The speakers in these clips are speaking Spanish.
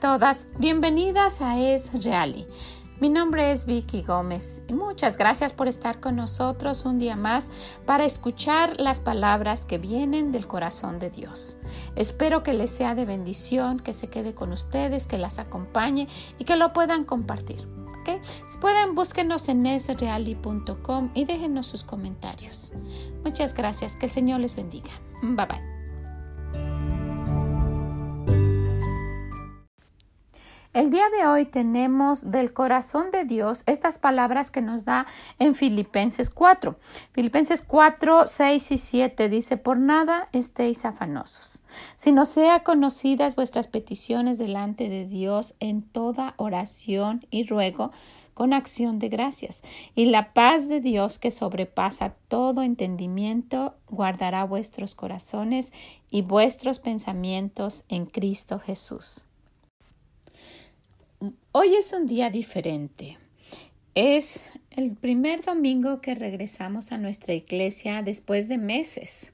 todas, bienvenidas a Es Reali. Mi nombre es Vicky Gómez y muchas gracias por estar con nosotros un día más para escuchar las palabras que vienen del corazón de Dios. Espero que les sea de bendición, que se quede con ustedes, que las acompañe y que lo puedan compartir. Si pueden, búsquenos en esreali.com y déjenos sus comentarios. Muchas gracias, que el Señor les bendiga. Bye bye. El día de hoy tenemos del corazón de Dios estas palabras que nos da en Filipenses 4. Filipenses 4, 6 y 7 dice, por nada estéis afanosos, sino sea conocidas vuestras peticiones delante de Dios en toda oración y ruego con acción de gracias. Y la paz de Dios que sobrepasa todo entendimiento guardará vuestros corazones y vuestros pensamientos en Cristo Jesús. Hoy es un día diferente. Es el primer domingo que regresamos a nuestra iglesia después de meses.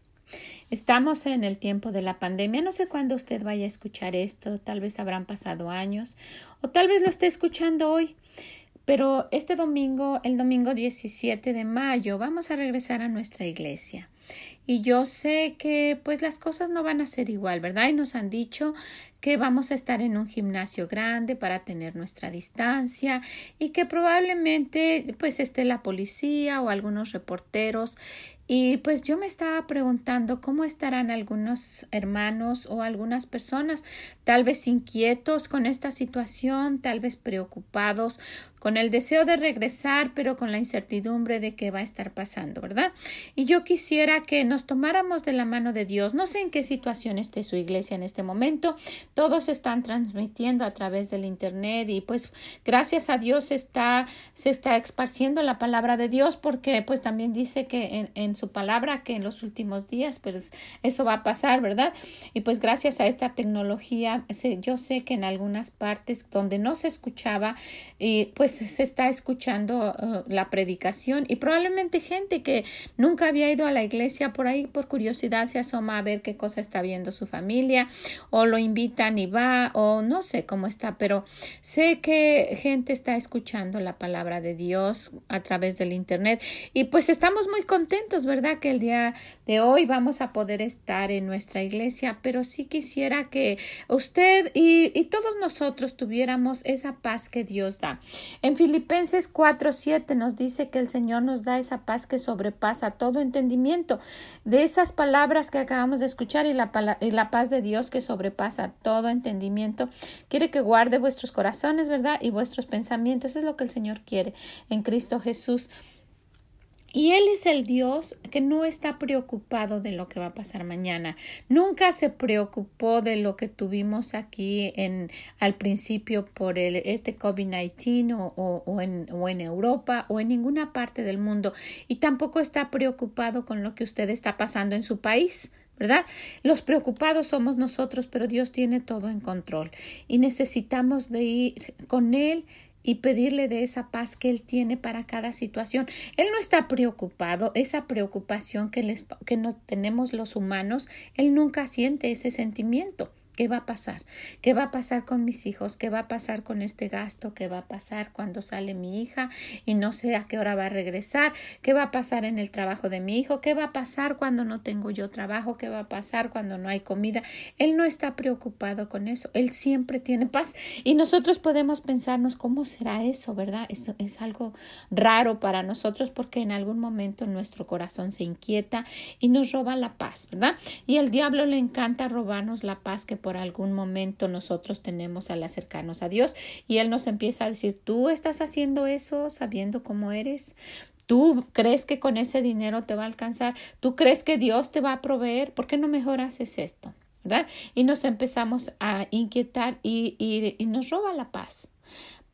Estamos en el tiempo de la pandemia. No sé cuándo usted vaya a escuchar esto. Tal vez habrán pasado años o tal vez lo esté escuchando hoy. Pero este domingo, el domingo 17 de mayo, vamos a regresar a nuestra iglesia. Y yo sé que pues las cosas no van a ser igual, ¿verdad? Y nos han dicho que vamos a estar en un gimnasio grande para tener nuestra distancia y que probablemente pues esté la policía o algunos reporteros y pues yo me estaba preguntando cómo estarán algunos hermanos o algunas personas, tal vez inquietos con esta situación, tal vez preocupados, con el deseo de regresar, pero con la incertidumbre de qué va a estar pasando, ¿verdad? Y yo quisiera que nos tomáramos de la mano de Dios. No sé en qué situación esté su iglesia en este momento. Todos están transmitiendo a través del Internet y pues gracias a Dios está, se está esparciendo la palabra de Dios porque pues también dice que en su palabra que en los últimos días, pues eso va a pasar, ¿verdad? Y pues gracias a esta tecnología, yo sé que en algunas partes donde no se escuchaba, y pues se está escuchando uh, la predicación y probablemente gente que nunca había ido a la iglesia por ahí por curiosidad se asoma a ver qué cosa está viendo su familia o lo invitan y va o no sé cómo está, pero sé que gente está escuchando la palabra de Dios a través del internet y pues estamos muy contentos, ¿verdad? Que el día de hoy vamos a poder estar en nuestra iglesia, pero sí quisiera que usted y, y todos nosotros tuviéramos esa paz que Dios da. En Filipenses 4:7 nos dice que el Señor nos da esa paz que sobrepasa todo entendimiento. De esas palabras que acabamos de escuchar y la, y la paz de Dios que sobrepasa todo entendimiento, quiere que guarde vuestros corazones, ¿verdad? Y vuestros pensamientos. es lo que el Señor quiere en Cristo Jesús. Y Él es el Dios que no está preocupado de lo que va a pasar mañana. Nunca se preocupó de lo que tuvimos aquí en, al principio por el, este COVID-19 o, o, en, o en Europa o en ninguna parte del mundo. Y tampoco está preocupado con lo que usted está pasando en su país. ¿verdad? Los preocupados somos nosotros, pero Dios tiene todo en control y necesitamos de ir con Él y pedirle de esa paz que Él tiene para cada situación. Él no está preocupado, esa preocupación que, les, que no tenemos los humanos, Él nunca siente ese sentimiento. ¿Qué va a pasar? ¿Qué va a pasar con mis hijos? ¿Qué va a pasar con este gasto? ¿Qué va a pasar cuando sale mi hija y no sé a qué hora va a regresar? ¿Qué va a pasar en el trabajo de mi hijo? ¿Qué va a pasar cuando no tengo yo trabajo? ¿Qué va a pasar cuando no hay comida? Él no está preocupado con eso. Él siempre tiene paz. Y nosotros podemos pensarnos cómo será eso, ¿verdad? Eso es algo raro para nosotros porque en algún momento nuestro corazón se inquieta y nos roba la paz, ¿verdad? Y el diablo le encanta robarnos la paz que por algún momento nosotros tenemos al acercarnos a Dios y Él nos empieza a decir, tú estás haciendo eso sabiendo cómo eres. ¿Tú crees que con ese dinero te va a alcanzar? ¿Tú crees que Dios te va a proveer? ¿Por qué no mejor haces esto? Y nos empezamos a inquietar y, y nos roba la paz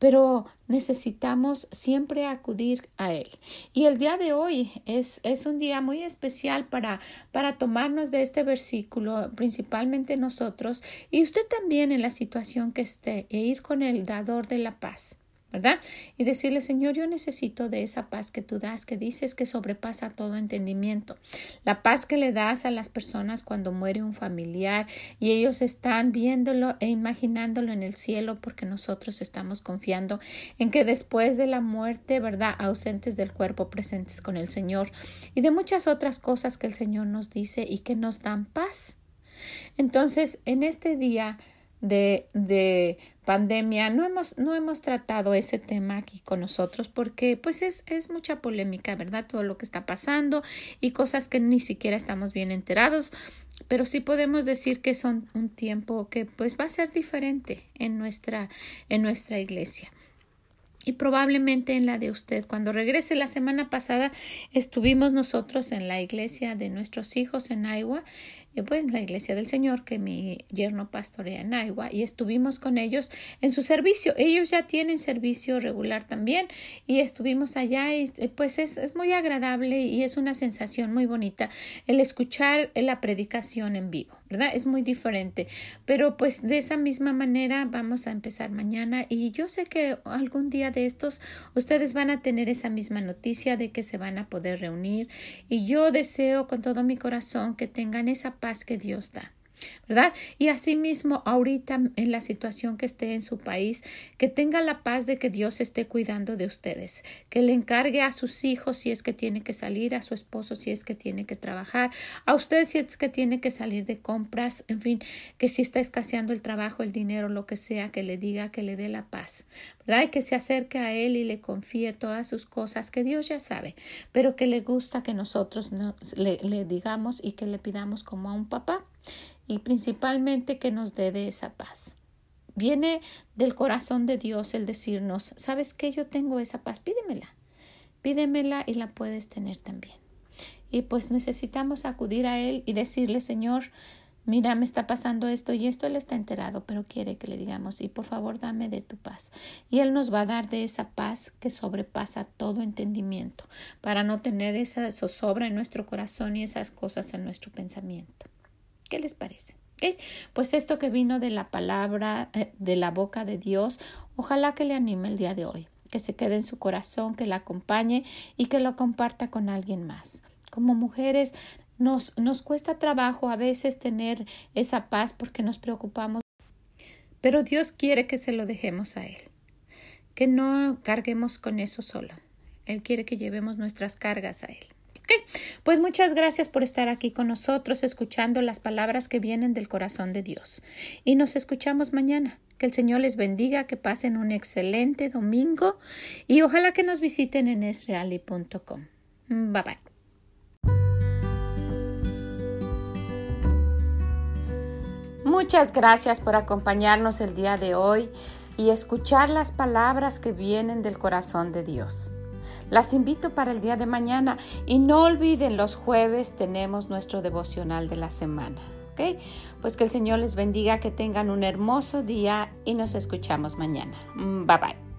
pero necesitamos siempre acudir a Él. Y el día de hoy es, es un día muy especial para, para tomarnos de este versículo, principalmente nosotros, y usted también en la situación que esté, e ir con el dador de la paz. ¿Verdad? Y decirle, Señor, yo necesito de esa paz que tú das, que dices que sobrepasa todo entendimiento. La paz que le das a las personas cuando muere un familiar y ellos están viéndolo e imaginándolo en el cielo porque nosotros estamos confiando en que después de la muerte, ¿verdad? Ausentes del cuerpo, presentes con el Señor y de muchas otras cosas que el Señor nos dice y que nos dan paz. Entonces, en este día, de, de pandemia, no hemos, no hemos tratado ese tema aquí con nosotros porque pues es, es mucha polémica, ¿verdad? Todo lo que está pasando y cosas que ni siquiera estamos bien enterados, pero sí podemos decir que son un tiempo que pues va a ser diferente en nuestra, en nuestra iglesia y probablemente en la de usted. Cuando regrese la semana pasada estuvimos nosotros en la iglesia de nuestros hijos en Iowa pues la iglesia del Señor que mi yerno pastorea en Iowa y estuvimos con ellos en su servicio. Ellos ya tienen servicio regular también y estuvimos allá y pues es, es muy agradable y es una sensación muy bonita el escuchar la predicación en vivo, ¿verdad? Es muy diferente, pero pues de esa misma manera vamos a empezar mañana y yo sé que algún día de estos ustedes van a tener esa misma noticia de que se van a poder reunir y yo deseo con todo mi corazón que tengan esa paz que Dios da. ¿Verdad? Y asimismo, ahorita en la situación que esté en su país, que tenga la paz de que Dios esté cuidando de ustedes, que le encargue a sus hijos si es que tiene que salir, a su esposo si es que tiene que trabajar, a usted si es que tiene que salir de compras, en fin, que si está escaseando el trabajo, el dinero, lo que sea, que le diga, que le dé la paz, ¿verdad? Y que se acerque a Él y le confíe todas sus cosas, que Dios ya sabe, pero que le gusta que nosotros le, le digamos y que le pidamos como a un papá y principalmente que nos dé de esa paz. Viene del corazón de Dios el decirnos, ¿sabes qué? Yo tengo esa paz, pídemela, pídemela y la puedes tener también. Y pues necesitamos acudir a Él y decirle, Señor, mira, me está pasando esto y esto, Él está enterado, pero quiere que le digamos, y por favor dame de tu paz. Y Él nos va a dar de esa paz que sobrepasa todo entendimiento, para no tener esa zozobra en nuestro corazón y esas cosas en nuestro pensamiento. ¿Qué les parece? Pues esto que vino de la palabra eh, de la boca de Dios, ojalá que le anime el día de hoy, que se quede en su corazón, que la acompañe y que lo comparta con alguien más. Como mujeres nos, nos cuesta trabajo a veces tener esa paz porque nos preocupamos, pero Dios quiere que se lo dejemos a Él, que no carguemos con eso solo. Él quiere que llevemos nuestras cargas a Él. Pues muchas gracias por estar aquí con nosotros escuchando las palabras que vienen del corazón de Dios. Y nos escuchamos mañana. Que el Señor les bendiga, que pasen un excelente domingo y ojalá que nos visiten en esreali.com. Bye bye. Muchas gracias por acompañarnos el día de hoy y escuchar las palabras que vienen del corazón de Dios. Las invito para el día de mañana y no olviden los jueves tenemos nuestro devocional de la semana. ¿ok? Pues que el Señor les bendiga, que tengan un hermoso día y nos escuchamos mañana. Bye bye.